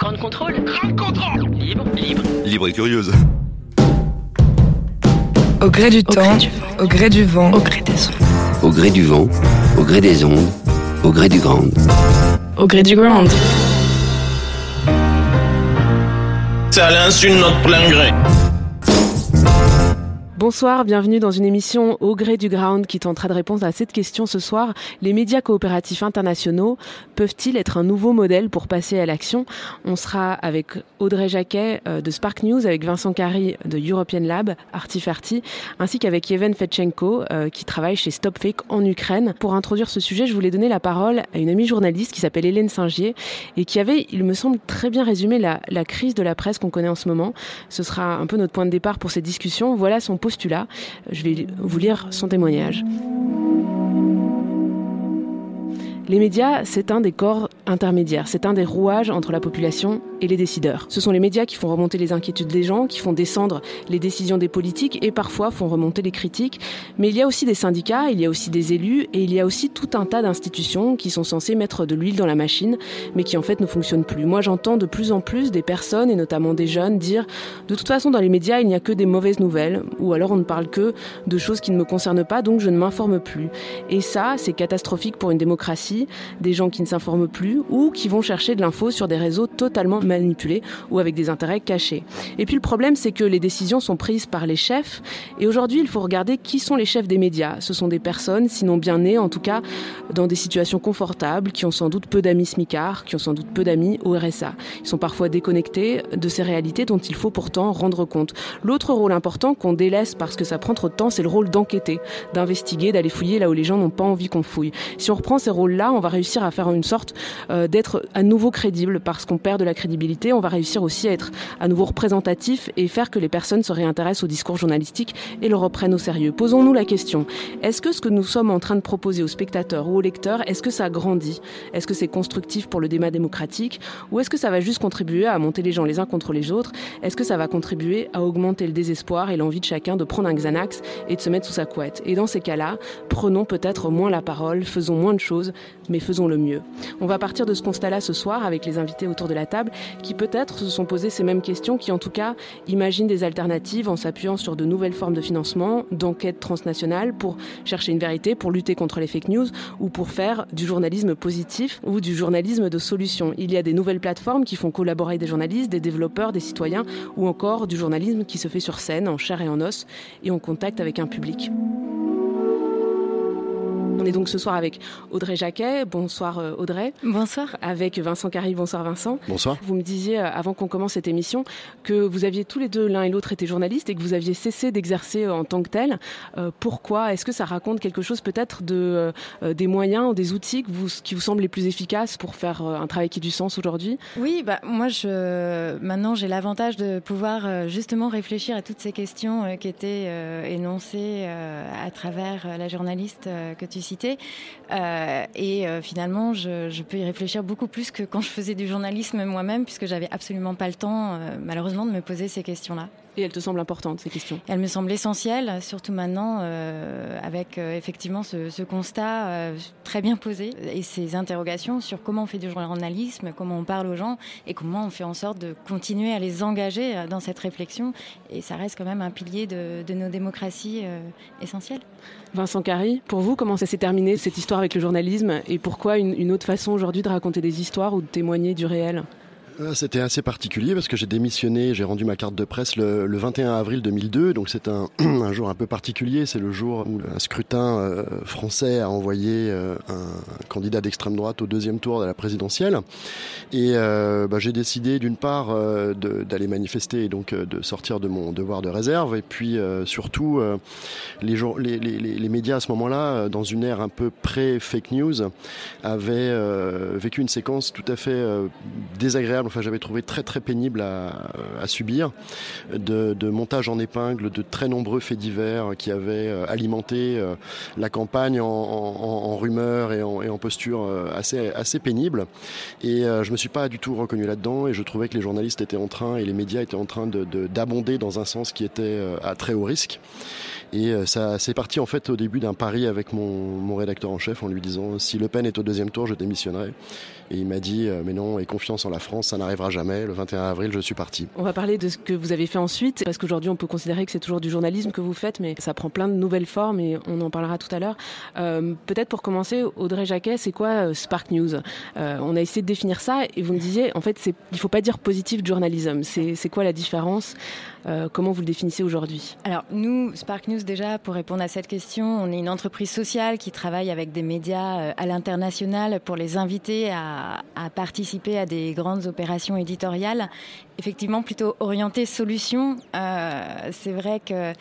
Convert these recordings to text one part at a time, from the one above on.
Grande contrôle. Grande contrôle. Libre, libre. Libre et curieuse. Au gré du Au temps, gré du vent. au gré du vent, Au gré des ondes. au gré du vent, au gré des ondes, au gré du grand. Au gré du ground. C'est à l'insu de notre plein gré. Bonsoir, bienvenue dans une émission au gré du ground qui tentera de répondre à cette question ce soir. Les médias coopératifs internationaux peuvent-ils être un nouveau modèle pour passer à l'action? On sera avec Audrey Jacquet euh, de Spark News, avec Vincent Carry de European Lab, Artifarty, ainsi qu'avec Yevhen Fetchenko euh, qui travaille chez StopFake en Ukraine. Pour introduire ce sujet, je voulais donner la parole à une amie journaliste qui s'appelle Hélène Singier et qui avait, il me semble, très bien résumé la, la crise de la presse qu'on connaît en ce moment. Ce sera un peu notre point de départ pour cette discussion. Voilà son Je vais vous lire son témoignage. Les médias, c'est un des corps intermédiaires, c'est un des rouages entre la population et les décideurs. Ce sont les médias qui font remonter les inquiétudes des gens, qui font descendre les décisions des politiques et parfois font remonter les critiques. Mais il y a aussi des syndicats, il y a aussi des élus et il y a aussi tout un tas d'institutions qui sont censées mettre de l'huile dans la machine, mais qui en fait ne fonctionnent plus. Moi, j'entends de plus en plus des personnes, et notamment des jeunes, dire de toute façon, dans les médias, il n'y a que des mauvaises nouvelles, ou alors on ne parle que de choses qui ne me concernent pas, donc je ne m'informe plus. Et ça, c'est catastrophique pour une démocratie, des gens qui ne s'informent plus ou qui vont chercher de l'info sur des réseaux totalement manipulés ou avec des intérêts cachés. Et puis le problème, c'est que les décisions sont prises par les chefs, et aujourd'hui, il faut regarder qui sont les chefs des médias. Ce sont des personnes, sinon bien nées, en tout cas, dans des situations confortables, qui ont sans doute peu d'amis smicards, qui ont sans doute peu d'amis au RSA. Ils sont parfois déconnectés de ces réalités dont il faut pourtant rendre compte. L'autre rôle important qu'on délaisse parce que ça prend trop de temps, c'est le rôle d'enquêter, d'investiguer, d'aller fouiller là où les gens n'ont pas envie qu'on fouille. Si on reprend ces rôles-là, on va réussir à faire une sorte euh, d'être à nouveau crédible parce qu'on perd de la crédibilité. On va réussir aussi à être à nouveau représentatif et faire que les personnes se réintéressent au discours journalistique et le reprennent au sérieux. Posons-nous la question. Est-ce que ce que nous sommes en train de proposer aux spectateurs ou aux lecteurs, est-ce que ça grandit? Est-ce que c'est constructif pour le débat démocratique? Ou est-ce que ça va juste contribuer à monter les gens les uns contre les autres? Est-ce que ça va contribuer à augmenter le désespoir et l'envie de chacun de prendre un Xanax et de se mettre sous sa couette? Et dans ces cas-là, prenons peut-être moins la parole, faisons moins de choses, mais faisons le mieux. On va partir de ce constat-là ce soir avec les invités autour de la table qui peut-être se sont posés ces mêmes questions, qui en tout cas imaginent des alternatives en s'appuyant sur de nouvelles formes de financement, d'enquête transnationale pour chercher une vérité, pour lutter contre les fake news ou pour faire du journalisme positif ou du journalisme de solution. Il y a des nouvelles plateformes qui font collaborer des journalistes, des développeurs, des citoyens ou encore du journalisme qui se fait sur scène, en chair et en os et en contact avec un public. On est donc ce soir avec Audrey Jacquet. Bonsoir euh, Audrey. Bonsoir. Avec Vincent Carry. Bonsoir Vincent. Bonsoir. Vous me disiez, euh, avant qu'on commence cette émission, que vous aviez tous les deux, l'un et l'autre, été journalistes et que vous aviez cessé d'exercer euh, en tant que tel. Euh, pourquoi? Est-ce que ça raconte quelque chose peut-être de, euh, des moyens ou des outils que vous, qui vous semblent les plus efficaces pour faire un travail qui ait du sens aujourd'hui? Oui, bah, moi, je, maintenant, j'ai l'avantage de pouvoir justement réfléchir à toutes ces questions qui étaient euh, énoncées euh, à travers la journaliste que tu Euh, et euh, finalement, je, je peux y réfléchir beaucoup plus que quand je faisais du journalisme moi-même, puisque j'avais absolument pas le temps, euh, malheureusement, de me poser ces questions-là. Et elles te semblent importantes, ces questions? Elle me semble essentielle, surtout maintenant, euh, avec euh, effectivement ce, ce constat euh, très bien posé et ces interrogations sur comment on fait du journalisme, comment on parle aux gens et comment on fait en sorte de continuer à les engager dans cette réflexion. Et ça reste quand même un pilier de, de nos démocraties essentielles. Vincent Carry, pour vous, comment ça s'est terminé cette histoire avec le journalisme et pourquoi une, une autre façon aujourd'hui de raconter des histoires ou de témoigner du réel? C'était assez particulier parce que j'ai démissionné, j'ai rendu ma carte de presse le, 21 avril 2002, donc c'est un, jour un peu particulier. C'est le jour où un scrutin euh, français a envoyé euh, un candidat d'extrême droite au deuxième tour de la présidentielle. Et bah, j'ai décidé d'une part d'aller manifester et donc de sortir de mon devoir de réserve, et puis surtout les, médias à ce moment-là, dans une ère un peu pré-fake news, avaient vécu une séquence tout à fait désagréable enfin j'avais trouvé très très pénible à, subir, de, montage en épingle de très nombreux faits divers qui avaient euh, alimenté euh, la campagne en, rumeurs et en, et postures euh, assez, assez pénibles. Et je me suis pas du tout reconnu là-dedans et je trouvais que les journalistes étaient en train et les médias étaient en train d'abonder de, dans un sens qui était à très haut risque. Et ça, c'est parti en fait au début d'un pari avec mon, mon rédacteur en chef en lui disant si Le Pen est au deuxième tour, je démissionnerai. Et il m'a dit, mais non, et confiance en la France, n'arrivera jamais. Le 21 avril, je suis parti. On va parler de ce que vous avez fait ensuite, parce qu'aujourd'hui, on peut considérer que c'est toujours du journalisme que vous faites, mais ça prend plein de nouvelles formes et on en parlera tout à l'heure. Euh, Peut-être pour commencer, Audrey Jacquet, c'est quoi euh, Spark News? Euh, On a essayé de définir ça et vous me disiez, en fait, il ne faut pas dire positif journalisme. C'est quoi la différence? Euh, comment vous le définissez aujourd'hui? Alors nous, Spark News déjà, pour répondre à cette question, on est une entreprise sociale qui travaille avec des médias euh, à l'international pour les inviter à, participer à des grandes opérations éditoriales, effectivement plutôt orientées solutions. Euh, C'est vrai que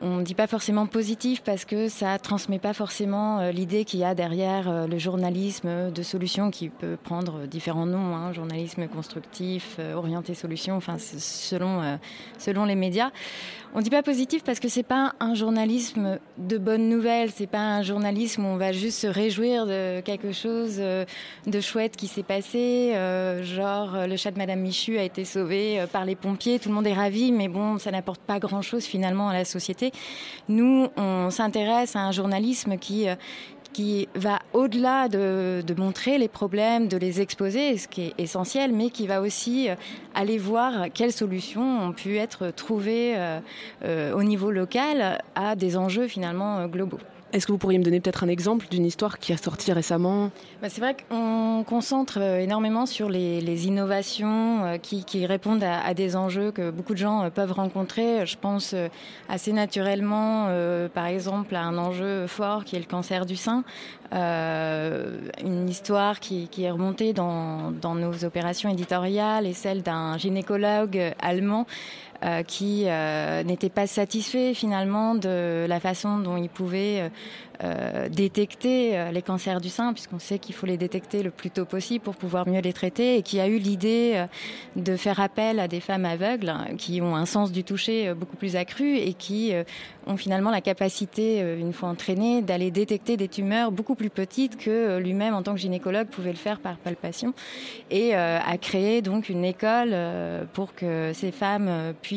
on ne dit pas forcément positif parce que ça transmet pas forcément euh, l'idée qu'il y a derrière euh, le journalisme de solution qui peut prendre différents noms, hein, journalisme constructif, euh, orienté solution, enfin selon selon les médias. On dit pas positif parce que c'est pas un journalisme de bonnes nouvelles, c'est pas un journalisme où on va juste se réjouir de quelque chose de chouette qui s'est passé, genre le chat de Madame Michu a été sauvé par les pompiers, tout le monde est ravi, mais bon, ça n'apporte pas grand chose finalement à la société. Nous, on s'intéresse à un journalisme qui, euh, qui va au-delà de, montrer les problèmes, de les exposer, ce qui est essentiel, mais qui va aussi euh, aller voir quelles solutions ont pu être trouvées euh, au niveau local à des enjeux finalement globaux. Est-ce que vous pourriez me donner peut-être un exemple d'une histoire qui a sorti récemment? Bah, C'est vrai qu'on concentre euh, énormément sur les, innovations euh, qui, répondent à, des enjeux que beaucoup de gens euh, peuvent rencontrer. Je pense assez naturellement, par exemple, à un enjeu fort qui est le cancer du sein. Une histoire qui, qui est remontée dans, dans, nos opérations éditoriales et celle d'un gynécologue allemand euh, qui euh, n'était pas satisfait finalement de la façon dont il pouvait euh, euh, détecter les cancers du sein, puisqu'on sait qu'il faut les détecter le plus tôt possible pour pouvoir mieux les traiter, et qui a eu l'idée de faire appel à des femmes aveugles qui ont un sens du toucher beaucoup plus accru et qui ont finalement la capacité, une fois entraînées, d'aller détecter des tumeurs beaucoup plus petites que lui-même en tant que gynécologue pouvait le faire par palpation, et a créé donc une école pour que ces femmes puissent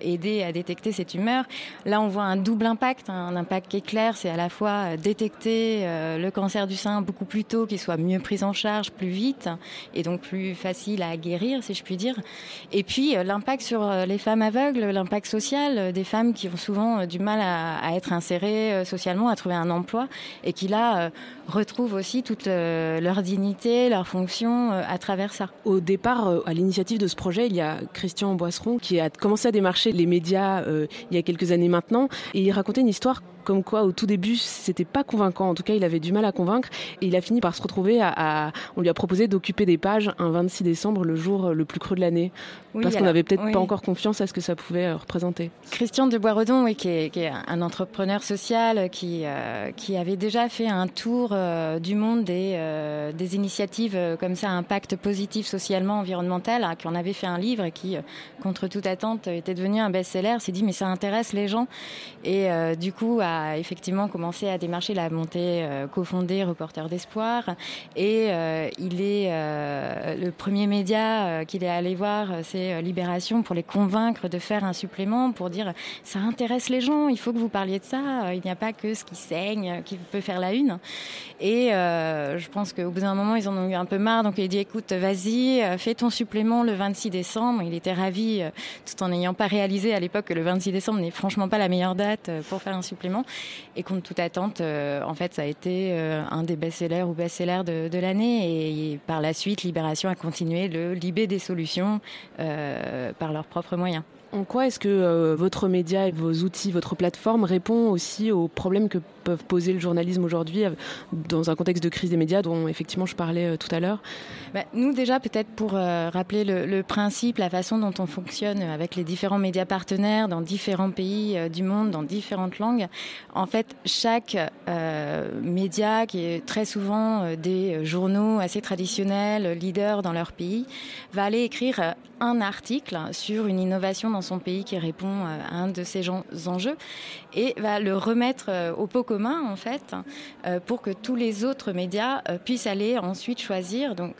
aider à détecter ces tumeurs. Là, on voit un double impact, un impact qui est clair, c'est à la fois euh, détecter euh, le cancer du sein beaucoup plus tôt, qu'il soit mieux pris en charge plus vite et donc plus facile à guérir, si je puis dire. Et puis euh, l'impact sur les femmes aveugles, l'impact social des femmes qui ont souvent du mal à, à être insérées socialement, à trouver un emploi et qui là retrouvent aussi toute leur dignité, leur fonction à travers ça. Au départ, à l'initiative de ce projet, il y a Christian Boisseron qui a commencé à démarcher les médias il y a quelques années maintenant. Et il racontait une histoire comme quoi au tout début c'était pas convaincant. En tout cas, il avait du mal à convaincre et il a fini par se retrouver à. à on lui a proposé d'occuper des pages un 26 décembre, le jour le plus creux de l'année, oui, parce qu'on n'avait peut-être oui. pas encore confiance à ce que ça pouvait euh, représenter. Christian de Boisredon, oui, qui est, qui est un entrepreneur social qui euh, qui avait déjà fait un tour euh, du monde des euh, des initiatives euh, comme ça, impact positif socialement, environnemental, hein, qui en avait fait un livre et qui, contre toute attente, était devenu un best-seller. S'est dit mais ça intéresse les gens et du coup a effectivement commencé à démarcher la montée euh, cofondée Reporter d'Espoir. Et euh, il est euh, le premier média qu'il est allé voir, c'est Libération, pour les convaincre de faire un supplément, pour dire ça intéresse les gens, il faut que vous parliez de ça. Il n'y a pas que ce qui saigne qui peut faire la une. Et je pense qu'au bout d'un moment, ils en ont eu un peu marre. Donc il a dit écoute, vas-y, fais ton supplément le 26 décembre. Il était ravi, tout en n'ayant pas réalisé à l'époque que le 26 décembre n'est franchement pas la meilleure date pour faire un supplément. Et contre toute attente, en fait, ça a été un des best-sellers ou best-sellers de, l'année. Et, par la suite, Libération a continué le Libé des solutions par leurs propres moyens. En quoi est-ce que votre média et vos outils, votre plateforme répond aussi aux problèmes que peuvent poser le journalisme aujourd'hui euh, dans un contexte de crise des médias dont effectivement je parlais euh, tout à l'heure? Bah, Nous déjà peut-être pour euh, rappeler le, principe, la façon dont on fonctionne avec les différents médias partenaires dans différents pays du monde, dans différentes langues. En fait, chaque média qui est très souvent des journaux assez traditionnels, leaders dans leur pays, va aller écrire un article sur une innovation son pays qui répond à un de ces enjeux et va le remettre au pot commun en fait euh, pour que tous les autres médias euh, puissent aller ensuite choisir. Donc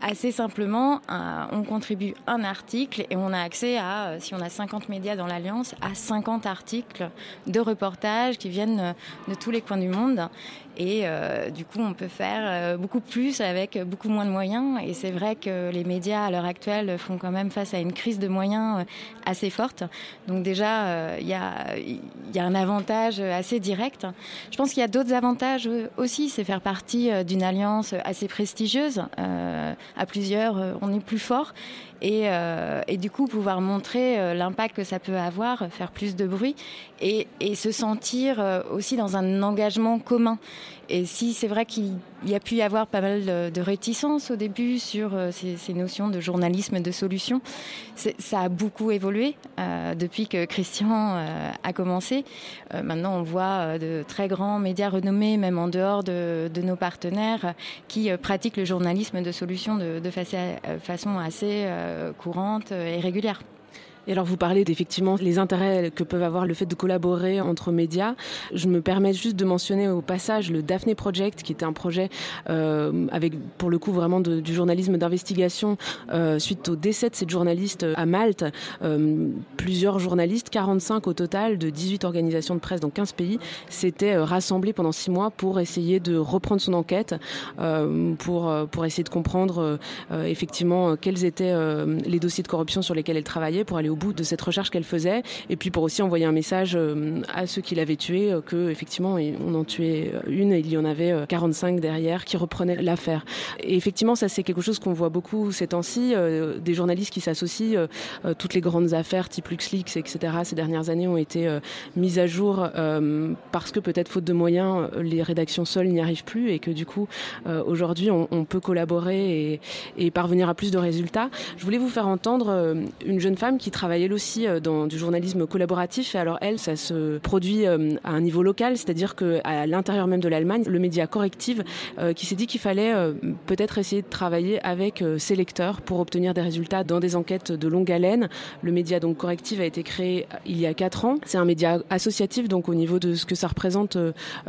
assez simplement, euh, on contribue un article et on a accès à, si on a 50 médias dans l'Alliance, à 50 articles de reportages qui viennent de tous les coins du monde. Et euh, du coup, on peut faire euh, beaucoup plus avec beaucoup moins de moyens. Et c'est vrai que les médias, à l'heure actuelle, font quand même face à une crise de moyens euh, assez forte. Donc déjà, il y, a, y a un avantage assez direct. Je pense qu'il y a d'autres avantages aussi. C'est faire partie d'une alliance assez prestigieuse. à plusieurs, on est plus fort. Et, et, du coup pouvoir montrer l'impact que ça peut avoir, faire plus de bruit et, et se sentir aussi dans un engagement commun. Et si c'est vrai qu'il y a pu y avoir pas mal de, réticences au début sur euh, ces, notions de journalisme de solution, ça a beaucoup évolué euh, depuis que Christian euh, a commencé. maintenant, on voit de très grands médias renommés, même en dehors de, nos partenaires, qui pratiquent le journalisme de solution de façon assez courante et régulière. Et alors vous parlez d'effectivement les intérêts que peuvent avoir le fait de collaborer entre médias. Je me permets juste de mentionner au passage le Daphne Project, qui était un projet euh, avec pour le coup vraiment du journalisme d'investigation euh, suite au décès de cette journaliste à Malte. Euh, plusieurs journalistes, 45 au total, de 18 organisations de presse dans 15 pays, s'étaient euh, rassemblés pendant six mois pour essayer de reprendre son enquête, euh, pour, pour essayer de comprendre effectivement quels étaient les dossiers de corruption sur lesquels elle travaillait, pour aller au bout de cette recherche qu'elle faisait, et puis pour aussi envoyer un message euh, à ceux qui l'avaient tué, euh, que effectivement on en tuait une et il y en avait 45 euh, derrière qui reprenaient l'affaire. Et effectivement, ça c'est quelque chose qu'on voit beaucoup ces temps-ci, des journalistes qui s'associent, toutes les grandes affaires type LuxLeaks, etc. Ces dernières années ont été mises à jour parce que peut-être faute de moyens, les rédactions seules n'y arrivent plus et que du coup aujourd'hui on, on, peut collaborer et, et, parvenir à plus de résultats. Je voulais vous faire entendre une jeune femme qui travaille elle aussi euh, dans du journalisme collaboratif. Et alors elle, ça se produit euh, à un niveau local, c'est-à-dire qu'à l'intérieur même de l'Allemagne, le média Corrective euh, qui s'est dit qu'il fallait peut-être essayer de travailler avec ses lecteurs pour obtenir des résultats dans des enquêtes de longue haleine. Le média donc Corrective a été créé il y a quatre ans. C'est un média associatif, donc au niveau de ce que ça représente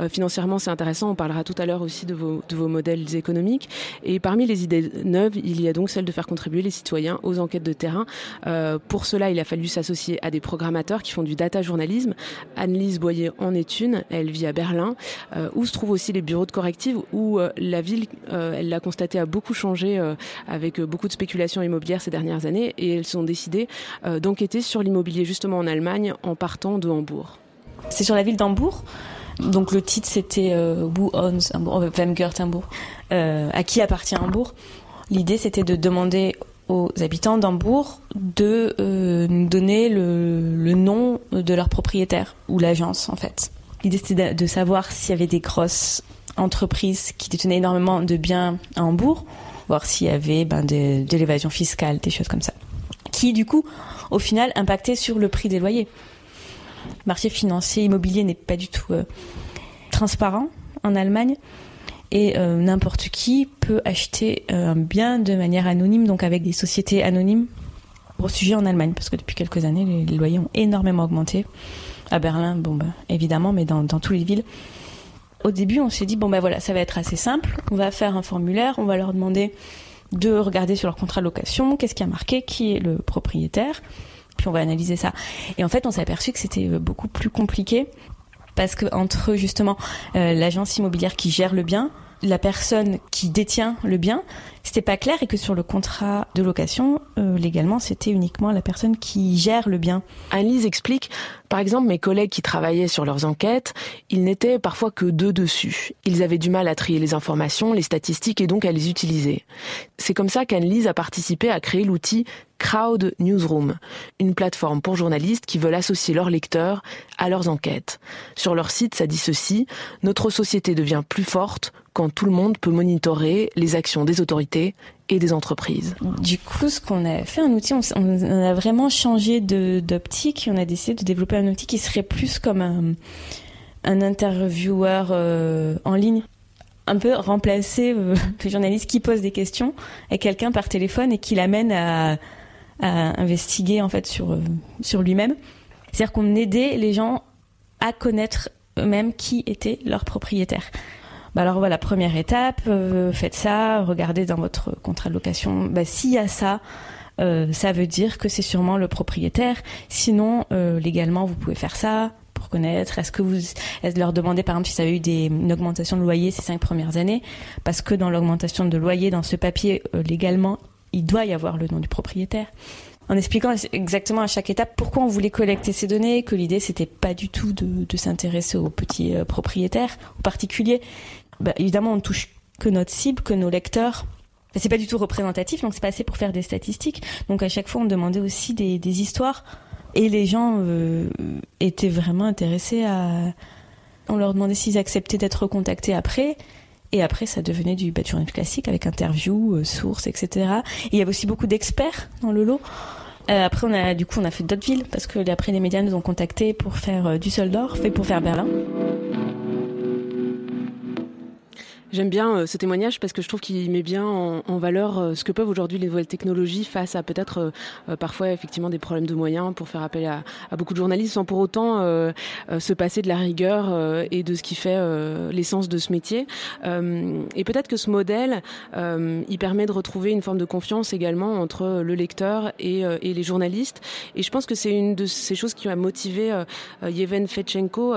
financièrement, c'est intéressant. On parlera tout à l'heure aussi de vos, de vos modèles économiques. Et parmi les idées neuves, il y a donc celle de faire contribuer les citoyens aux enquêtes de terrain. pour cela, il a fallu s'associer à des programmateurs qui font du data journalisme. Annelise Boyer en est une, elle vit à Berlin, euh, où se trouvent aussi les bureaux de corrective, où euh, la ville, euh, elle l'a constaté, a beaucoup changé avec beaucoup de spéculation immobilière ces dernières années, et elles ont décidé d'enquêter sur l'immobilier justement en Allemagne en partant de Hambourg. C'est sur la ville d'Hambourg? Donc le titre c'était Who owns Hambourg, à qui appartient Hambourg? L'idée c'était de demander aux habitants d'Hambourg de euh, nous donner le, nom de leur propriétaire ou l'agence en fait. L'idée c'était de, savoir s'il y avait des grosses entreprises qui détenaient énormément de biens à Hambourg, voir s'il y avait ben, de, l'évasion fiscale, des choses comme ça, qui du coup au final impactaient sur le prix des loyers. Le marché financier immobilier n'est pas du tout euh, transparent en Allemagne et euh, n'importe qui peut acheter euh, un bien de manière anonyme, donc avec des sociétés anonymes, pour sujet en Allemagne, parce que depuis quelques années, les, loyers ont énormément augmenté. À Berlin, bon, bah, évidemment, mais dans, dans toutes les villes. Au début, on s'est dit, bon, ben voilà, ça va être assez simple. On va faire un formulaire, on va leur demander de regarder sur leur contrat de location, qu'est-ce qui a marqué, qui est le propriétaire, puis on va analyser ça. Et en fait, on s'est aperçu que c'était euh, beaucoup plus compliqué parce que entre justement l'agence immobilière qui gère le bien, la personne qui détient le bien, c'était pas clair et que sur le contrat de location, euh, légalement, c'était uniquement la personne qui gère le bien. Annelise explique, par exemple, mes collègues qui travaillaient sur leurs enquêtes, ils n'étaient parfois que deux dessus. Ils avaient du mal à trier les informations, les statistiques et donc à les utiliser. C'est comme ça qu'Annelise a participé à créer l'outil Crowd Newsroom, une plateforme pour journalistes qui veulent associer leurs lecteurs à leurs enquêtes. Sur leur site, ça dit ceci, notre société devient plus forte quand tout le monde peut monitorer les actions des autorités et des entreprises. Du coup, ce qu'on a fait, un outil, on, a vraiment changé d'optique on a décidé de développer un outil qui serait plus comme un, un intervieweur euh, en ligne un peu remplacer euh, le journaliste qui pose des questions à quelqu'un par téléphone et qui l'amène à, à, investiguer en fait sur, euh, sur lui-même. C'est-à-dire qu'on aidait les gens à connaître eux-mêmes qui était leur propriétaire. Bah alors voilà, première étape, euh, faites ça, regardez dans votre contrat de location, bah, s'il y a ça, euh, ça veut dire que c'est sûrement le propriétaire. Sinon, euh, légalement, vous pouvez faire ça pour connaître. Est-ce que vous est leur demandez par exemple si ça avait eu des, une augmentation de loyer ces cinq premières années? Parce que dans l'augmentation de loyer, dans ce papier, légalement, il doit y avoir le nom du propriétaire en expliquant exactement à chaque étape pourquoi on voulait collecter ces données, que l'idée c'était pas du tout de, s'intéresser aux petits propriétaires, aux particuliers, bah, évidemment, on ne touche que notre cible, que nos lecteurs. c'est pas du tout représentatif, donc c'est pas assez pour faire des statistiques. Donc à chaque fois, on demandait aussi des, histoires. Et les gens euh, étaient vraiment intéressés à. On leur demandait s'ils acceptaient d'être contactés après. Et après, ça devenait du, bah, classique avec interview, euh, sources, etc. Et il y avait aussi beaucoup d'experts dans le lot. Euh, après, on a, du coup, on a fait d'autres villes parce que après, les médias nous ont contactés pour faire du Düsseldorf et pour faire Berlin. J'aime bien euh, ce témoignage parce que je trouve qu'il met bien en, valeur euh, ce que peuvent aujourd'hui les nouvelles technologies face à peut-être euh, parfois effectivement des problèmes de moyens pour faire appel à, beaucoup de journalistes sans pour autant se passer de la rigueur et de ce qui fait l'essence de ce métier. et peut-être que ce modèle, il permet de retrouver une forme de confiance également entre le lecteur et, les journalistes. Et je pense que c'est une de ces choses qui a motivé Yevhen Fetchenko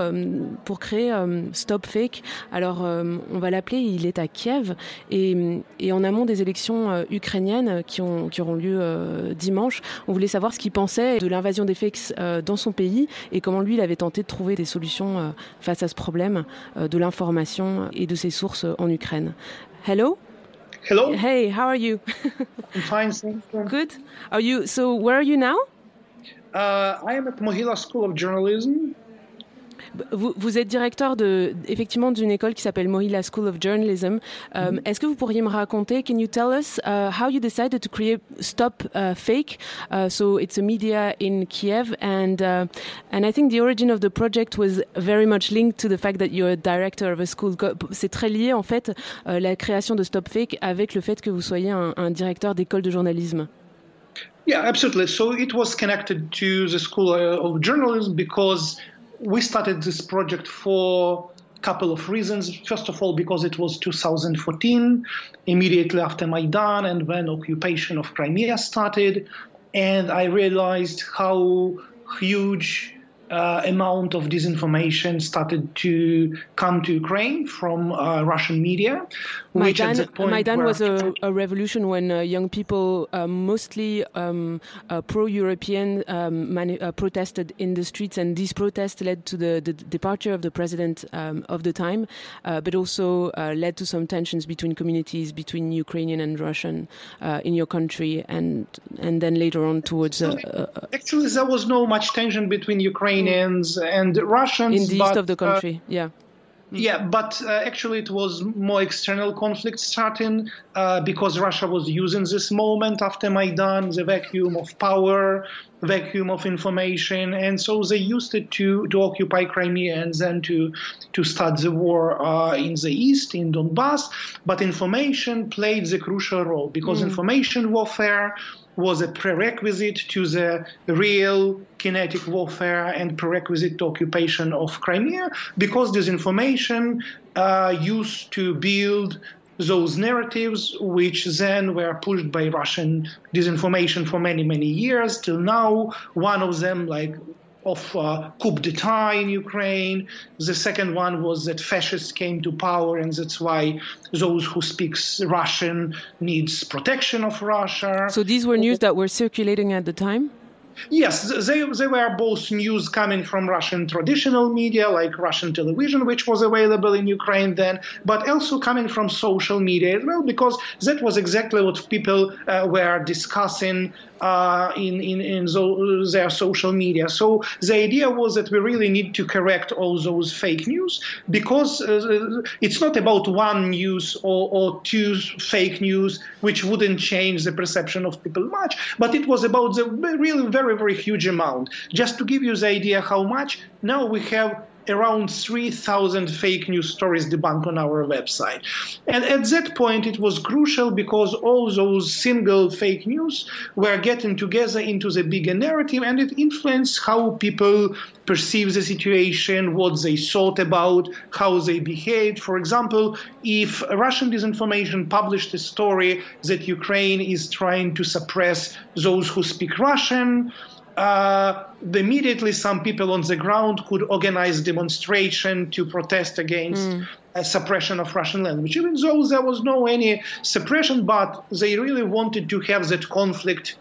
pour créer Stop Fake. Alors on va l'appeler il est à Kiev et, en amont des élections euh, ukrainiennes qui, ont, qui auront lieu euh, dimanche, on voulait savoir ce qu'il pensait de l'invasion des fakes euh, dans son pays et comment lui il avait tenté de trouver des solutions face à ce problème de l'information et de ses sources en Ukraine. Hello? Hello? Hey, how are you? I'm fine, thank you. Good. Are you? So, where are you now? Uh, I am at Mohila School of Journalism. Vous, vous, êtes directeur de, effectivement d'une école qui s'appelle Mohila School of Journalism. Um, Est-ce que vous pourriez me raconter, can you tell us uh, how you decided to create Stop uh, Fake? Uh, so it's a media in Kiev, and uh, and I think the origin of the project was very much linked to the fact that you're a director of a school. C'est très lié en fait euh, la création de Stop Fake avec le fait que vous soyez un, un directeur d'école de journalisme. Yeah, absolutely. So it was connected to the School uh, of Journalism because we started this project for a couple of reasons. First of all, because it was 2014, immediately after Maidan and when occupation of Crimea started, and I realized how huge uh, amount of disinformation started to come to Ukraine from uh, Russian media. Maidan, Maidan was a, a, revolution when uh, young people, uh, mostly um, uh, pro-European, um, uh, protested in the streets, and these protests led to the, the departure of the president um, of the time, but also led to some tensions between communities, between Ukrainian and Russian in your country, and and then later on towards. actually, there was no much tension between Ukraine Ukrainians and Russians. In the but, east of the uh, country, yeah. Yeah, but uh, actually it was more external conflict starting uh, because Russia was using this moment after Maidan, the vacuum of power, vacuum of information, and so they used it to, to occupy Crimea and then to to start the war uh, in the east in Donbass. But information played the crucial role because mm. information warfare was a prerequisite to the real kinetic warfare and prerequisite to occupation of Crimea because this information uh, used to build those narratives, which then were pushed by Russian disinformation for many, many years till now. One of them, like of uh, coup d'etat in Ukraine. The second one was that fascists came to power, and that's why those who speak Russian needs protection of Russia. So these were news that were circulating at the time. Yes, they, they were both news coming from Russian traditional media, like Russian television, which was available in Ukraine then, but also coming from social media as well, because that was exactly what people uh, were discussing uh, in, in, in their social media. So the idea was that we really need to correct all those fake news because uh, it's not about one news or, or two fake news, which wouldn't change the perception of people much, but it was about the really very, very very huge amount. Just to give you the idea how much, now we have around 3,000 fake news stories debunked on our website. And at that point, it was crucial because all those single fake news were getting together into the bigger narrative and it influenced how people perceive the situation, what they thought about, how they behaved. For example, if Russian disinformation published a story that Ukraine is trying to suppress those who speak Russian, uh, immediately some people on the ground could organize demonstration to protest against mm. suppression of Russian language, even though there was no any suppression, but they really wanted to have that conflict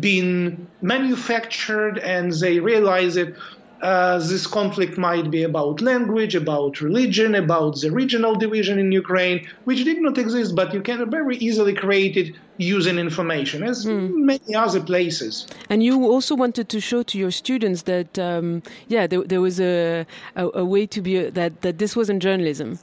being manufactured, and they realized that uh, this conflict might be about language, about religion, about the regional division in Ukraine, which did not exist, but you can very easily create it using information, as mm. many other places. And you also wanted to show to your students that, um, yeah, there, there was a, a, a, way to be, a, that, that this wasn't journalism.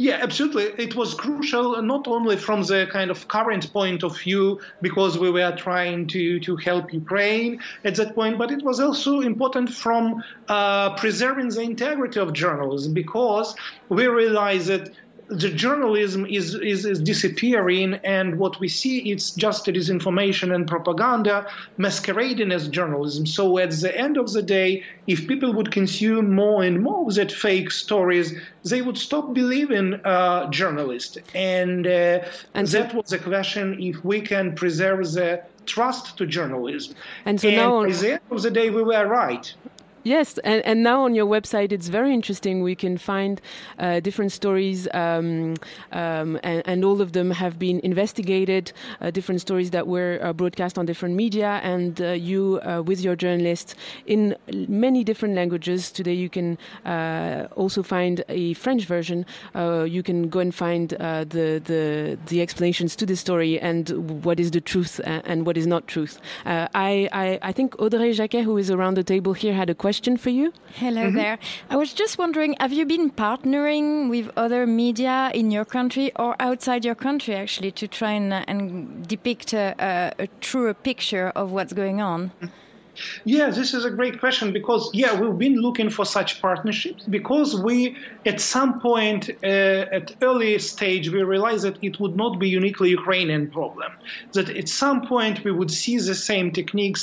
Yeah, absolutely. It was crucial not only from the kind of current point of view, because we were trying to, to help Ukraine at that point, but it was also important from uh, preserving the integrity of journalism, because we realized that the journalism is, is, is, disappearing, and what we see it's just a disinformation and propaganda masquerading as journalism. So at the end of the day, if people would consume more and more of that fake stories, they would stop believing uh, journalists. And, uh, and that was the question: if we can preserve the trust to journalism. And so and now, at the end of the day, we were right. Yes, and, and now on your website, it's very interesting. We can find uh, different stories, um, um, and, and, all of them have been investigated. Uh, different stories that were uh, broadcast on different media, and uh, you, uh, with your journalists, in many different languages. Today, you can uh, also find a French version. you can go and find the, the the explanations to the story and what is the truth and what is not truth. I, I I think Audrey Jacquet, who is around the table here, had a question question for you. Hello mm -hmm. there. I was just wondering have you been partnering with other media in your country or outside your country actually to try and, uh, and depict a, a, a truer picture of what's going on? Yeah, this is a great question because, yeah, we've been looking for such partnerships because we, at some point, uh, at early stage, we realized that it would not be uniquely Ukrainian problem. That at some point we would see the same techniques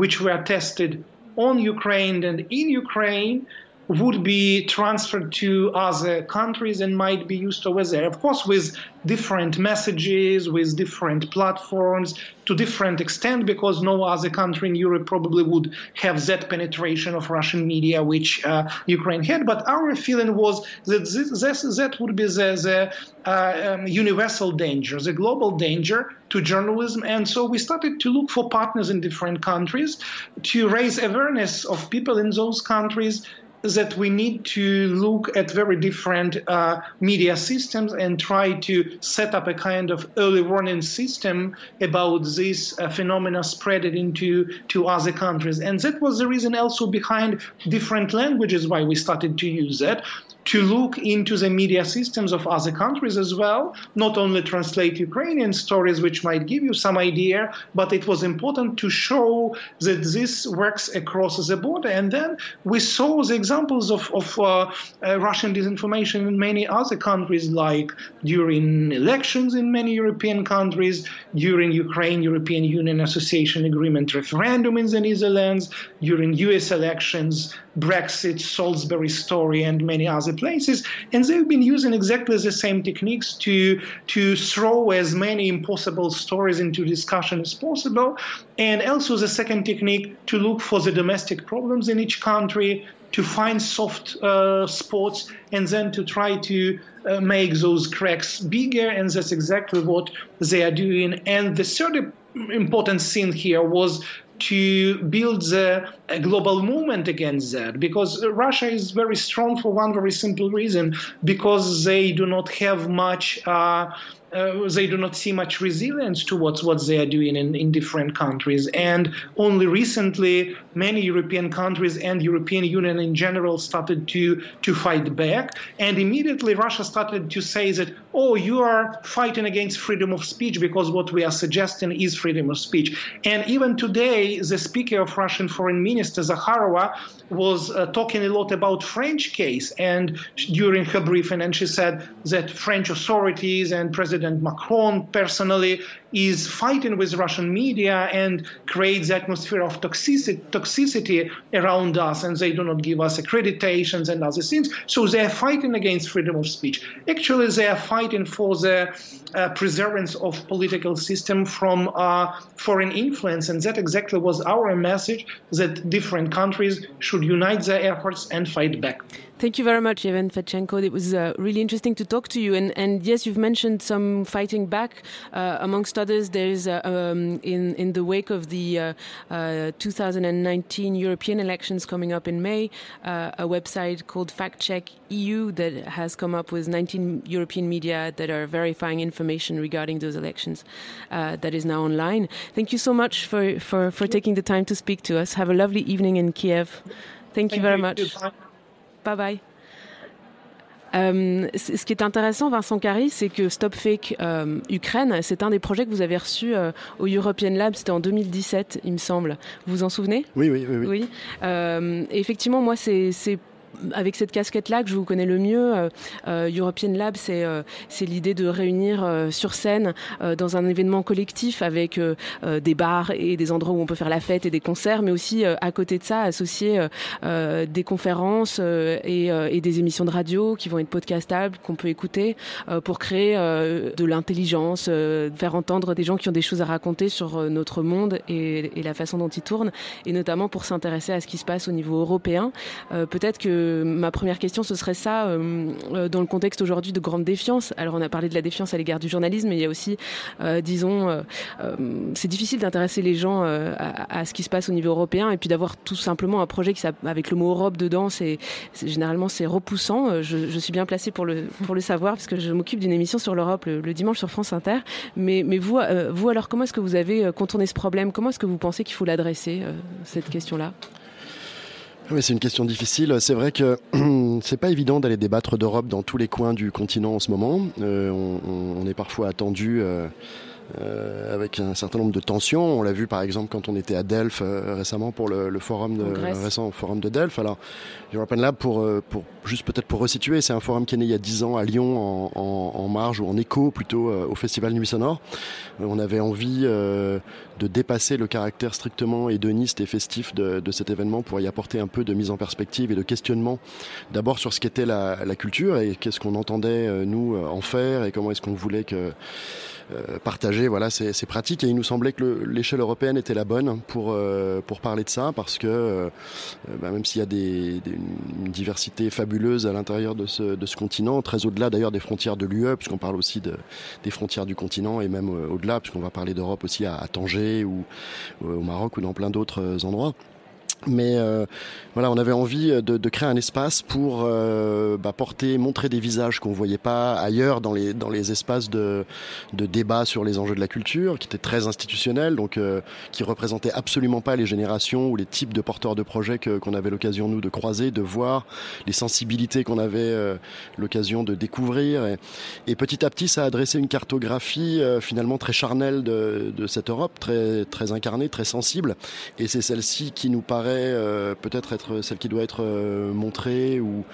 which were tested on Ukraine and in Ukraine would be transferred to other countries and might be used over there. Of course, with different messages, with different platforms, to different extent, because no other country in Europe probably would have that penetration of Russian media which uh, Ukraine had. But our feeling was that this, this that would be the, the uh, um, universal danger, the global danger to journalism. And so we started to look for partners in different countries to raise awareness of people in those countries that we need to look at very different uh, media systems and try to set up a kind of early warning system about this uh, phenomena spread it into to other countries. And that was the reason also behind different languages why we started to use that to look into the media systems of other countries as well, not only translate Ukrainian stories, which might give you some idea, but it was important to show that this works across the border. And then we saw the examples of, of uh, uh, Russian disinformation in many other countries, like during elections in many European countries, during Ukraine European Union Association Agreement referendum in the Netherlands, during US elections, Brexit, Salisbury story, and many other places, and they've been using exactly the same techniques to to throw as many impossible stories into discussion as possible, and also the second technique to look for the domestic problems in each country, to find soft uh, spots and then to try to uh, make those cracks bigger. And that's exactly what they are doing. And the third important thing here was to build the, a global movement against that because Russia is very strong for one very simple reason because they do not have much uh, uh, they do not see much resilience towards what they are doing in, in different countries. And only recently, many European countries and European Union in general started to, to fight back. And immediately Russia started to say that, oh, you are fighting against freedom of speech because what we are suggesting is freedom of speech. And even today, the speaker of Russian foreign minister, Zakharova, was uh, talking a lot about French case and during her briefing, and she said that French authorities and President Macron personally is fighting with Russian media and creates the atmosphere of toxicity, toxicity around us, and they do not give us accreditations and other things. So they are fighting against freedom of speech. Actually, they are fighting for the uh, preservance of political system from uh, foreign influence, and that exactly was our message that different countries should unite their efforts and fight back. Thank you very much, Ivan Fedchenko. It was uh, really interesting to talk to you. And, and yes, you've mentioned some fighting back. Uh, amongst others, there is, uh, um, in, in the wake of the uh, uh, 2019 European elections coming up in May, uh, a website called Fact Check EU that has come up with 19 European media that are verifying information regarding those elections that is now online. Thank you so much for, for, for taking the time to speak to us. Have a lovely evening in Kiev. Thank, Thank you very you. much. Bye bye. Euh, ce qui est intéressant, Vincent Carry, c'est que Stop Fake euh, Ukraine, c'est un des projets que vous avez reçu euh, au European Lab, c'était en 2017, il me semble. Vous vous en souvenez? Oui, oui, oui. oui. oui. Effectivement, moi, c'est avec cette casquette-là que je vous connais le mieux, euh, euh European Lab, c'est euh, c'est l'idée de réunir sur scène dans un événement collectif avec des bars et des endroits où on peut faire la fête et des concerts, mais aussi à côté de ça associer des conférences et, et, des émissions de radio qui vont être podcastables, qu'on peut écouter pour créer de l'intelligence, faire entendre des gens qui ont des choses à raconter sur notre monde et, et la façon dont il tourne, et notamment pour s'intéresser à ce qui se passe au niveau européen. Peut-être que ma première question, ce serait ça, euh, euh, dans le contexte aujourd'hui de grande défiance. Alors, on a parlé de la défiance à l'égard du journalisme, mais il y a aussi, euh, disons, c'est difficile d'intéresser les gens à, ce qui se passe au niveau européen et puis d'avoir tout simplement un projet qui, avec le mot Europe dedans, c'est généralement c'est repoussant. Je, suis bien placée pour le pour le savoir parce que je m'occupe d'une émission sur l'Europe le, dimanche sur France Inter. Mais mais vous vous alors comment est-ce que vous avez contourné ce problème? Comment est-ce que vous pensez qu'il faut l'adresser cette question-là? Oui, c'est une question difficile. C'est vrai que c'est pas évident d'aller débattre d'Europe dans tous les coins du continent en ce moment. Euh, on, est parfois attendu. Euh, euh, avec un certain nombre de tensions. On l'a vu par exemple quand on était à Delphes euh, récemment pour le, le forum de le récent forum de Delphes. Alors European Lab pour euh, pour juste peut-être pour resituer, c'est un forum qui est né il y a 10 ans à Lyon en, en, en marge ou en écho plutôt au festival Nuit Sonore. on avait envie de dépasser le caractère strictement hédoniste et festif de, de, cet événement pour y apporter un peu de mise en perspective et de questionnement d'abord sur ce qu'était la, la culture et qu'est-ce qu'on entendait nous en faire et comment est-ce qu'on voulait que euh, partager voilà ces, pratiques. Et il nous semblait que l'échelle européenne était la bonne pour euh, pour parler de ça parce que euh, bah, même s'il y a des, des, une diversité fabuleuse à l'intérieur de ce, de ce continent très au-delà d'ailleurs des frontières de l'UE puisqu'on parle aussi de, des frontières du continent et même au-delà puisqu'on va parler d'Europe aussi à, à Tanger ou au Maroc ou dans plein d'autres endroits mais euh, voilà, on avait envie de, de créer un espace pour euh, bah, porter, montrer des visages qu'on voyait pas ailleurs dans les dans les espaces de, de débat sur les enjeux de la culture, qui étaient très institutionnels, donc euh, qui représentaient absolument pas les générations ou les types de porteurs de projets qu'on avait l'occasion nous de croiser, de voir, les sensibilités qu'on avait euh, l'occasion de découvrir. Et, et, petit à petit, ça a adressé une cartographie euh, finalement très charnelle de, de cette Europe, très très incarnée, très sensible. Et c'est celle-ci qui nous paraît devrait peut-être être celle qui doit être montrée ou,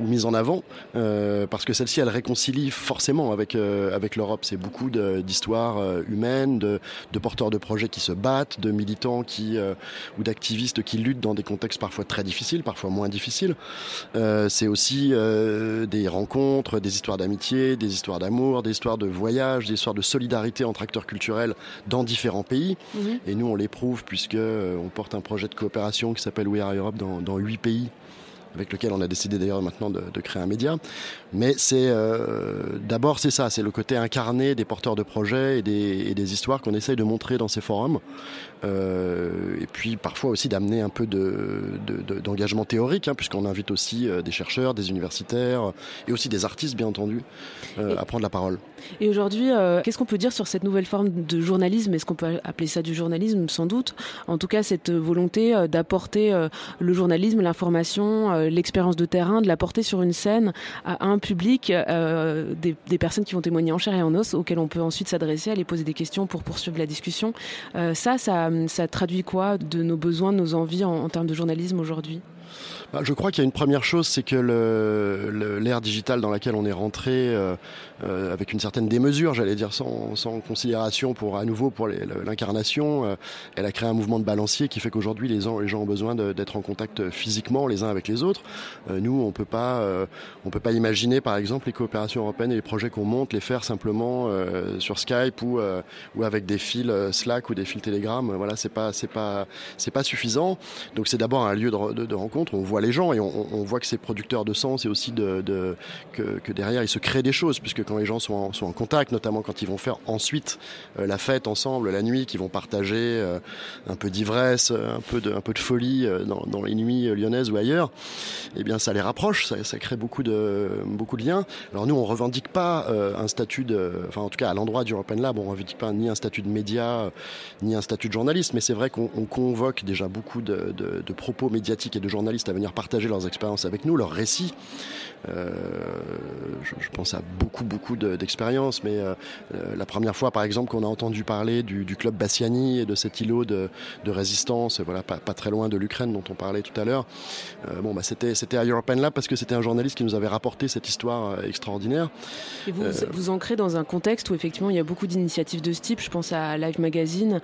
ou mise en avant, parce que celle-ci, elle réconcilie forcément avec avec l'Europe. C'est beaucoup d'histoires humaines, de, de, porteurs de projets qui se battent, de militants qui ou d'activistes qui luttent dans des contextes parfois très difficiles, parfois moins difficiles. c'est aussi des rencontres, des histoires d'amitié, des histoires d'amour, des histoires de voyage, des histoires de solidarité entre acteurs culturels dans différents pays. Mhm. Et nous, on l'éprouve puisque euh, on porte un projet de coopération qui s'appelle We Are Europe dans huit pays avec lequel on a décidé d'ailleurs maintenant de, créer un média. Mais c'est euh, d'abord c'est ça, c'est le côté incarné des porteurs de projets et des, histoires qu'on essaye de montrer dans ces forums. Euh, et puis parfois aussi d'amener un peu d'engagement théorique, hein, puisqu'on invite aussi euh, des chercheurs, des universitaires et aussi des artistes bien entendu à prendre la parole. Et aujourd'hui, qu'est-ce qu'on peut dire sur cette nouvelle forme de journalisme? Est-ce qu'on peut appeler ça du journalisme? Sans doute. En tout cas, cette volonté d'apporter le journalisme, l'information l'expérience de terrain, de la porter sur une scène à un public, euh, des, personnes qui vont témoigner en chair et en os, auxquelles on peut ensuite s'adresser, aller poser des questions pour poursuivre la discussion. Euh, ça, ça, traduit quoi de nos besoins, de nos envies en termes de journalisme aujourd'hui? Bah, je crois qu'il y a une première chose, c'est que l'ère digitale dans laquelle on est rentré, euh, euh, avec une certaine démesure, j'allais dire sans, sans, considération pour à nouveau pour l'incarnation, euh, elle a créé un mouvement de balancier qui fait qu'aujourd'hui les, les, gens ont besoin d'être en contact physiquement les uns avec les autres. nous, on peut pas, on peut pas imaginer par exemple les coopérations européennes et les projets qu'on monte les faire simplement sur Skype ou ou avec des fils Slack ou des fils Telegram. Voilà, c'est pas c'est pas c'est pas suffisant. Donc c'est d'abord un lieu de, de, de rencontre. On voit les gens et on, voit que c'est producteur de sens et aussi de, que, derrière il se crée des choses puisque les gens sont en, contact, notamment quand ils vont faire ensuite euh, la fête ensemble la nuit, qu'ils vont partager euh, un peu d'ivresse, un peu de, un peu de folie euh, dans, les nuits lyonnaises ou ailleurs, eh bien ça les rapproche, ça, crée beaucoup de, liens. Alors nous on revendique pas un statut de, enfin en tout cas à l'endroit du European Lab, on revendique pas ni un statut de média ni un statut de journaliste, mais c'est vrai qu'on convoque déjà beaucoup de, propos médiatiques et de journalistes à venir partager leurs expériences avec nous, leurs récits. Euh, je, pense à beaucoup, beaucoup d'expériences, mais euh, euh, la première fois, par exemple, qu'on a entendu parler du, club Bassiani et de cet îlot de, résistance, voilà, pas, très loin de l'Ukraine dont on parlait tout à l'heure, bon, bah, c'était à European Lab parce que c'était un journaliste qui nous avait rapporté cette histoire extraordinaire. Et vous vous ancrez dans un contexte où effectivement il y a beaucoup d'initiatives de ce type. Je pense à Live Magazine,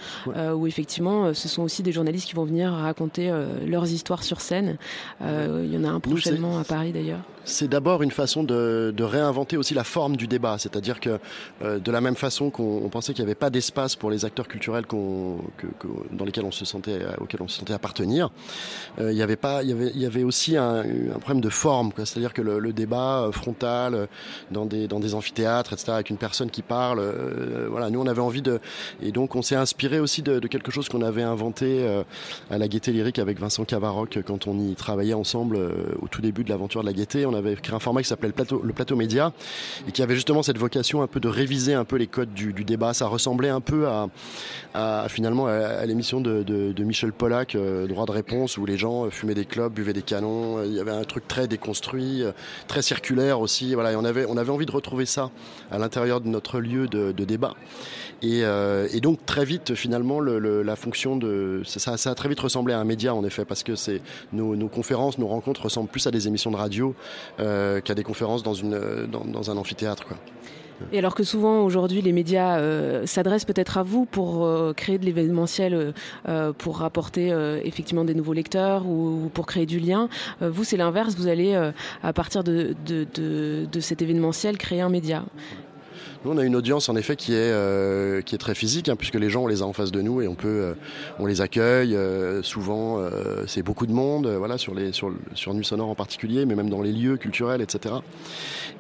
où effectivement ce sont aussi des journalistes qui vont venir raconter leurs histoires sur scène. il y en a un prochainement à Paris d'ailleurs c'est d'abord une façon de, réinventer aussi la forme du débat. C'est-à-dire que euh, de la même façon qu'on pensait qu'il n'y avait pas d'espace pour les acteurs culturels dans lesquels on se sentait, euh, auxquels on se sentait appartenir, euh, il y avait pas, il y avait, aussi un, problème de forme. C'est-à-dire que le, débat frontal dans des amphithéâtres, etc., avec une personne qui parle, voilà, nous on avait envie de, et donc on s'est inspiré aussi de, quelque chose qu'on avait inventé à la Gaieté Lyrique avec Vincent Cavaroc quand on y travaillait ensemble au tout début de l'aventure de la Gaieté. Avait créé un format qui s'appelait le plateau, média et qui avait justement cette vocation un peu de réviser un peu les codes du, débat. Ça ressemblait un peu à, finalement à, l'émission de, Michel Pollack, euh, Droit de réponse, où les gens fumaient des clopes, buvaient des canons. Il y avait un truc très déconstruit, euh, très circulaire aussi. Voilà, on avait, on avait envie de retrouver ça à l'intérieur de notre lieu de, débat. Euh, et, donc très vite finalement la fonction de ça, a très vite ressemblé à un média en effet parce que c'est nos, conférences, nos rencontres ressemblent plus à des émissions de radio euh, qu'à des conférences dans, une, dans, un amphithéâtre. Et alors que souvent aujourd'hui les médias euh, s'adressent peut-être à vous pour euh, créer de l'événementiel, pour rapporter effectivement des nouveaux lecteurs ou, pour créer du lien, vous c'est l'inverse, vous allez à partir de, de, de, cet événementiel créer un média. Nous, on a une audience en effet qui est euh, qui est très physique, hein, puisque les gens on les a en face de nous et on peut euh, on les accueille. Euh, souvent, c'est beaucoup de monde, voilà, sur les sur sur Nuit Sonore en particulier, mais même dans les lieux culturels, etc.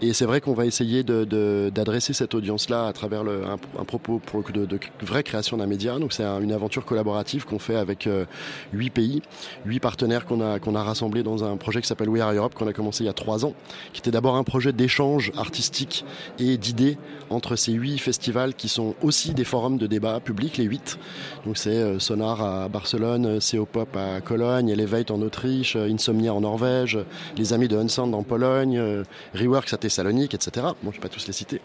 Et c'est vrai qu'on va essayer de d'adresser cette audience-là à travers le, un, propos pour de, de vraie création d'un média. Donc c'est une aventure collaborative qu'on fait avec huit pays, huit partenaires qu'on a qu'on a rassemblés dans un projet qui s'appelle We Are Europe qu'on a commencé il y a trois ans, qui était d'abord un projet d'échange artistique et d'idées entre ces huit festivals qui sont aussi des forums de débat publics, les huit. Donc c'est euh, Sonar à Barcelone, CO-Pop à Cologne, Elevate en Autriche, euh, Insomnia en Norvège, les Amis de Unsound en Pologne, euh, Reworks à Thessalonique, etc. Bon, je ne vais pas tous les citer.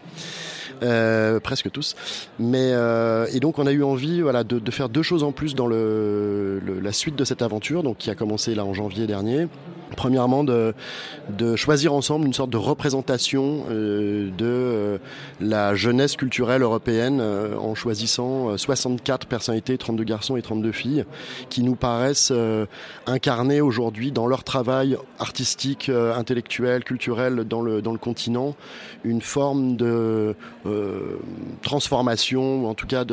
euh, presque tous. Mais euh, et donc on a eu envie, voilà, de, faire deux choses en plus dans la suite de cette aventure, donc qui a commencé là en janvier dernier. Premièrement, de, choisir ensemble une sorte de représentation euh, de euh, la jeunesse culturelle européenne euh, en choisissant 64 personnalités, 32 garçons et 32 filles, qui nous paraissent incarner aujourd'hui dans leur travail artistique, intellectuel, culturel dans le, dans le continent une forme de transformation, ou en tout cas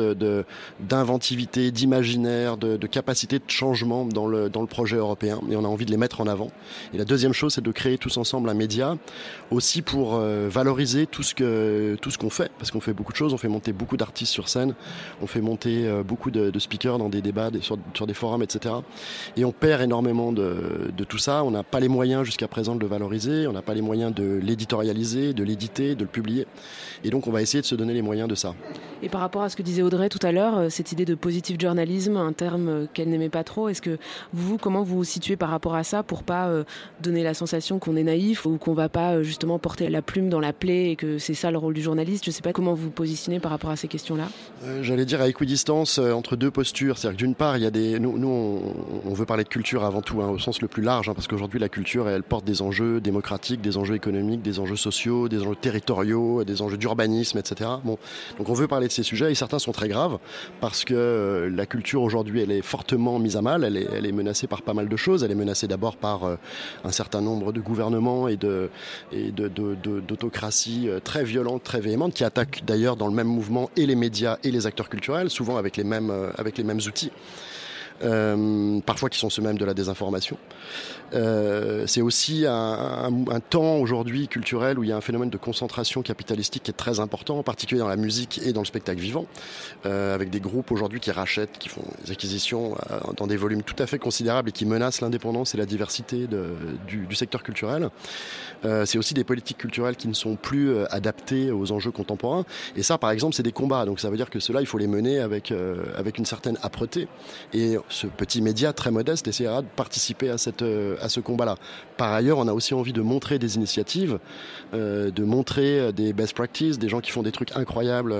d'inventivité, d'imaginaire, de, de capacité de changement dans le, dans le projet européen. Et on a envie de les mettre en avant. Et la deuxième chose, c'est de créer tous ensemble un média, aussi pour euh, valoriser tout ce que tout ce qu'on fait, parce qu'on fait beaucoup de choses. On fait monter beaucoup d'artistes sur scène, on fait monter euh, beaucoup de, speakers dans des débats, sur, des forums, etc. Et on perd énormément de, de tout ça. On n'a pas les moyens jusqu'à présent de le valoriser, on n'a pas les moyens de l'éditorialiser, de l'éditer, de le publier. Et donc, on va essayer de se donner les moyens de ça. Et par rapport à ce que disait Audrey tout à l'heure, euh, cette idée de positive journalisme, un terme qu'elle n'aimait pas trop, est-ce que vous, comment vous vous situez par rapport à ça pour pas donner la sensation qu'on est naïf ou qu'on va pas justement porter la plume dans la plaie et que c'est ça le rôle du journaliste. Je sais pas comment vous positionnez par rapport à ces questions-là. Euh, J'allais dire à équidistance euh, entre deux postures. C'est-à-dire d'une part, il y a des, nous, on, veut parler de culture avant tout, hein, au sens le plus large, hein, parce qu'aujourd'hui la culture, elle porte des enjeux démocratiques, des enjeux économiques, des enjeux sociaux, des enjeux territoriaux, des enjeux d'urbanisme, etc. Bon, donc on veut parler de ces sujets et certains sont très graves parce que euh, la culture aujourd'hui, elle est fortement mise à mal. Elle est, elle est menacée par pas mal de choses. Elle est menacée d'abord par euh, un certain nombre de gouvernements et de et de, de, de d'autocratie euh, très violente, très véhémente, qui attaquent d'ailleurs dans le même mouvement et les médias et les acteurs culturels, souvent avec les mêmes, euh, outils. Euh, parfois qui sont ceux mêmes de la désinformation. Euh, c'est aussi un, un, un temps aujourd'hui culturel où il y a un phénomène de concentration capitalistique qui est très important, en particulier dans la musique et dans le spectacle vivant, euh, avec des groupes aujourd'hui qui rachètent, qui font des acquisitions euh, dans des volumes tout à fait considérables et qui menacent l'indépendance et la diversité de, du, du, secteur culturel. Euh, c'est aussi des politiques culturelles qui ne sont plus euh, adaptées aux enjeux contemporains. Et ça, par exemple, c'est des combats. Donc ça veut dire que cela, il faut les mener avec, avec une certaine âpreté. Et ce petit média très modeste essaiera de participer à cette à ce combat-là. Par ailleurs, on a aussi envie de montrer des initiatives, euh, de montrer des best practices, des gens qui font des trucs incroyables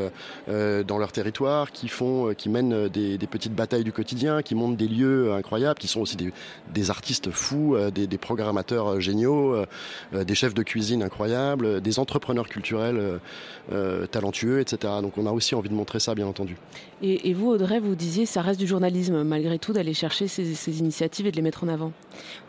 euh, dans leur territoire, qui font, qui mènent des, des, petites batailles du quotidien, qui montent des lieux incroyables, qui sont aussi des, des artistes fous, euh, des, des, programmateurs géniaux, euh, des chefs de cuisine incroyables, des entrepreneurs culturels euh, talentueux, etc. Donc on a aussi envie de montrer ça, bien entendu. Et, et vous, Audrey, vous disiez ça reste du journalisme, malgré tout, d'aller chercher ces, ces initiatives et de les mettre en avant.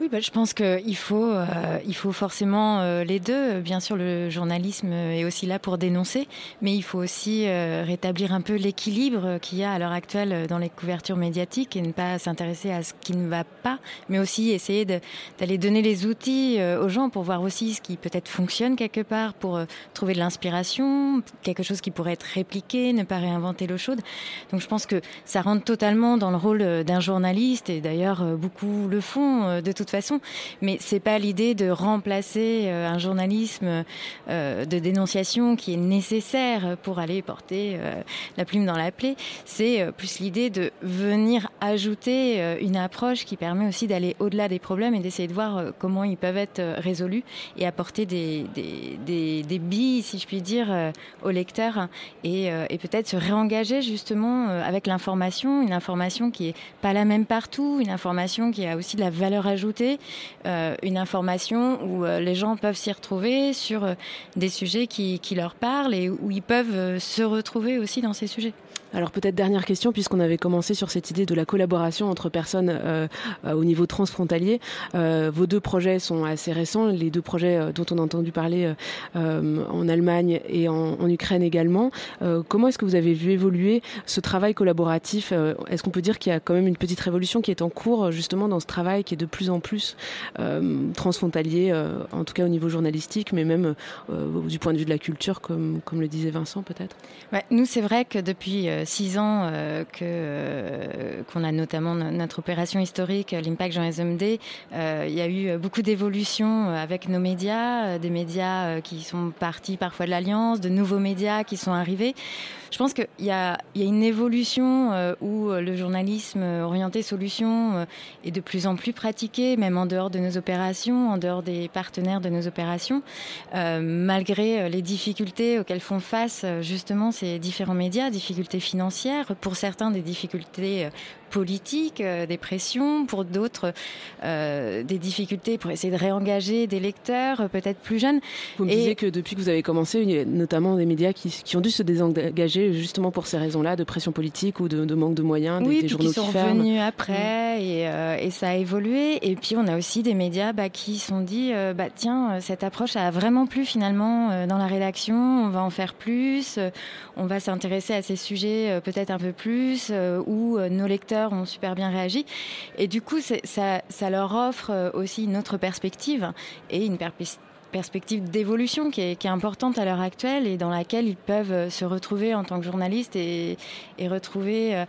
Oui, bah, je pense qu'il faut, euh, faut forcément euh, les deux. Bien sûr, le journalisme est aussi là pour dénoncer, mais il faut aussi euh, rétablir un peu l'équilibre qu'il y a à l'heure actuelle dans les couvertures médiatiques et ne pas s'intéresser à ce qui ne va pas, mais aussi essayer d'aller donner les outils aux gens pour voir aussi ce qui peut-être fonctionne quelque part, pour trouver de l'inspiration, quelque chose qui pourrait être répliqué, ne pas réinventer l'eau chaude. Donc je pense que ça rentre totalement dans le rôle d'un journaliste et d'ailleurs beaucoup le font de toute façon, mais c'est pas l'idée de remplacer un journalisme de dénonciation qui est nécessaire pour aller porter la plume dans la plaie, c'est plus l'idée de venir ajouter une approche qui permet aussi d'aller au-delà des problèmes et d'essayer de voir comment ils peuvent être résolus et apporter des, des, des, des billes, si je puis dire, aux lecteurs et, et peut-être se réengager justement avec l'information, une information qui est pas la même partout, une information qui a aussi de la valeur ajoutée, euh, une information où euh, les gens peuvent s'y retrouver sur euh, des sujets qui leur parlent et où ils peuvent se retrouver aussi dans ces sujets. Alors peut-être dernière question, puisqu'on avait commencé sur cette idée de la collaboration entre personnes euh, euh, au niveau transfrontalier. Euh, vos deux projets sont assez récents, les deux projets dont on a entendu parler en Allemagne et en, Ukraine également. Comment est-ce que vous avez vu évoluer ce travail collaboratif Est-ce qu'on peut dire qu'il y a quand même une petite révolution qui est en cours justement dans ce travail qui est de plus en plus transfrontalier, en tout cas au niveau journalistique, mais même du point de vue de la culture, comme, le disait Vincent peut-être? Nous, c'est vrai que depuis six ans euh, que euh, qu'on a notamment notre opération historique l'impact Jean SMD euh, il y a eu beaucoup d'évolutions avec nos médias des médias qui sont partis parfois de l'alliance de nouveaux médias qui sont arrivés je pense qu'il y a, une évolution euh, où le journalisme orienté solution est de plus en plus pratiqué, même en dehors de nos opérations, en dehors des partenaires de nos opérations, malgré les difficultés auxquelles font face justement ces différents médias, difficultés financières, pour certains des difficultés politiques, euh, des pressions, pour d'autres euh, des difficultés pour essayer de réengager des lecteurs euh, peut-être plus jeunes. Vous me et... disiez que depuis que vous avez commencé, il y a notamment des médias qui, qui ont dû se désengager justement pour ces raisons-là, de pression politique ou de, de manque de moyens, oui, des, des journaux qui sont qui revenus après mmh. et, euh, et, ça a évolué. Et puis on a aussi des médias bah, qui se sont dit, euh, bah, tiens, cette approche a vraiment plu finalement euh, dans la rédaction, on va en faire plus, on va s'intéresser à ces sujets peut-être un peu plus, où nos lecteurs ont super bien réagi. Et du coup, ça, leur offre aussi une autre perspective et une perspective d'évolution qui est, importante à l'heure actuelle et dans laquelle ils peuvent se retrouver en tant que journalistes et, et retrouver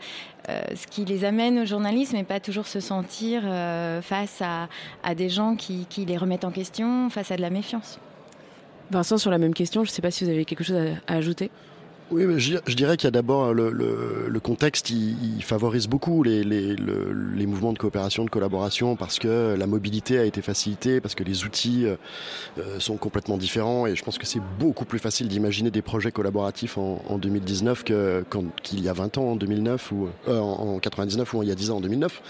euh, ce qui les amène au journalisme et pas toujours se sentir euh, face à, des gens qui, les remettent en question, face à de la méfiance. Vincent, sur la même question, je ne sais pas si vous avez quelque chose à ajouter. Oui, mais je, dirais qu'il y a d'abord le, le, le, contexte, il, il, favorise beaucoup les, les, le, les, mouvements de coopération, de collaboration, parce que la mobilité a été facilitée, parce que les outils euh, sont complètement différents, et je pense que c'est beaucoup plus facile d'imaginer des projets collaboratifs en, en 2019 qu'il qu y a 20 ans, en 2009 ou euh, en, en 99 ou il y a 10 ans, en 2009.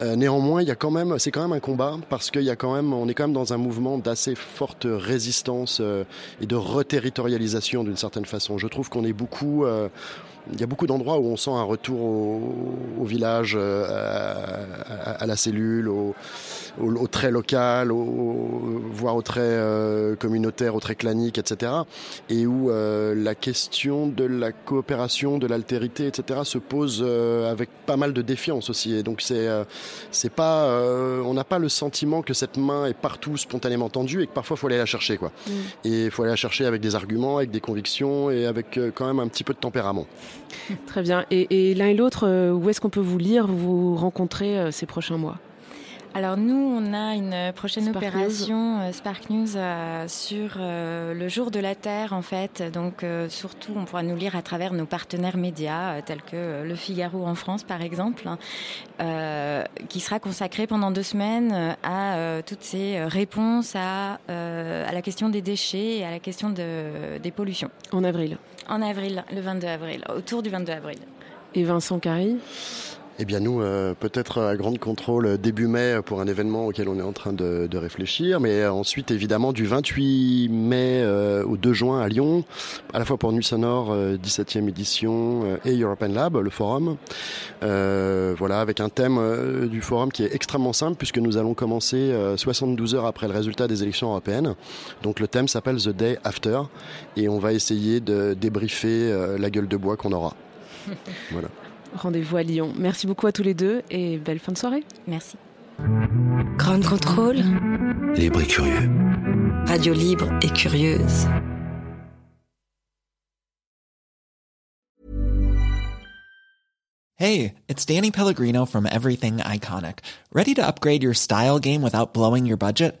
Euh, néanmoins, il y a quand même, c'est quand même un combat parce qu'il y a quand même, on est quand même dans un mouvement d'assez forte résistance euh, et de reterritorialisation d'une certaine façon. Je trouve qu'on est beaucoup euh, il y a beaucoup d'endroits où on sent un retour au, au village, euh, à, à, la cellule, au, au, au trait local, voire au trait euh, communautaire, au trait clanique, etc. Et où euh, la question de la coopération, de l'altérité, etc. se pose euh, avec pas mal de défiance aussi. Et donc c'est c'est pas, on n'a pas le sentiment que cette main est partout spontanément tendue et que parfois il faut aller la chercher quoi. Mm. Et il faut aller la chercher avec des arguments, avec des convictions et avec quand même un petit peu de tempérament. Très bien. Et, et l'un et l'autre, où est-ce qu'on peut vous lire, vous rencontrer euh, ces prochains mois? Alors nous, on a une prochaine Spark opération News. Spark News euh, sur euh, le jour de la Terre en fait. Donc euh, surtout, on pourra nous lire à travers nos partenaires médias tels que Le Figaro en France par exemple, hein, qui sera consacré pendant deux semaines à toutes ces réponses à, à la question des déchets et à la question de, des pollutions. En avril. En avril, le 22 avril, autour du 22 avril. Et Vincent Carry eh bien nous, euh, peut-être à grande contrôle début mai pour un événement auquel on est en train de, de réfléchir, mais ensuite évidemment du 28 mai euh, au 2 juin à Lyon, à la fois pour Nuit Sonore, euh, 17e édition, euh, et European Lab, le forum. Euh, voilà, avec un thème euh, du forum qui est extrêmement simple puisque nous allons commencer 72 heures après le résultat des élections européennes. Donc le thème s'appelle The Day After et on va essayer de débriefer la gueule de bois qu'on aura. voilà. Rendez-vous à Lyon. Merci beaucoup à tous les deux et belle fin de soirée. Merci. Grande contrôle. Libre et curieux. Radio libre et curieuse. Hey, it's Danny Pellegrino from Everything Iconic. Ready to upgrade your style game without blowing your budget?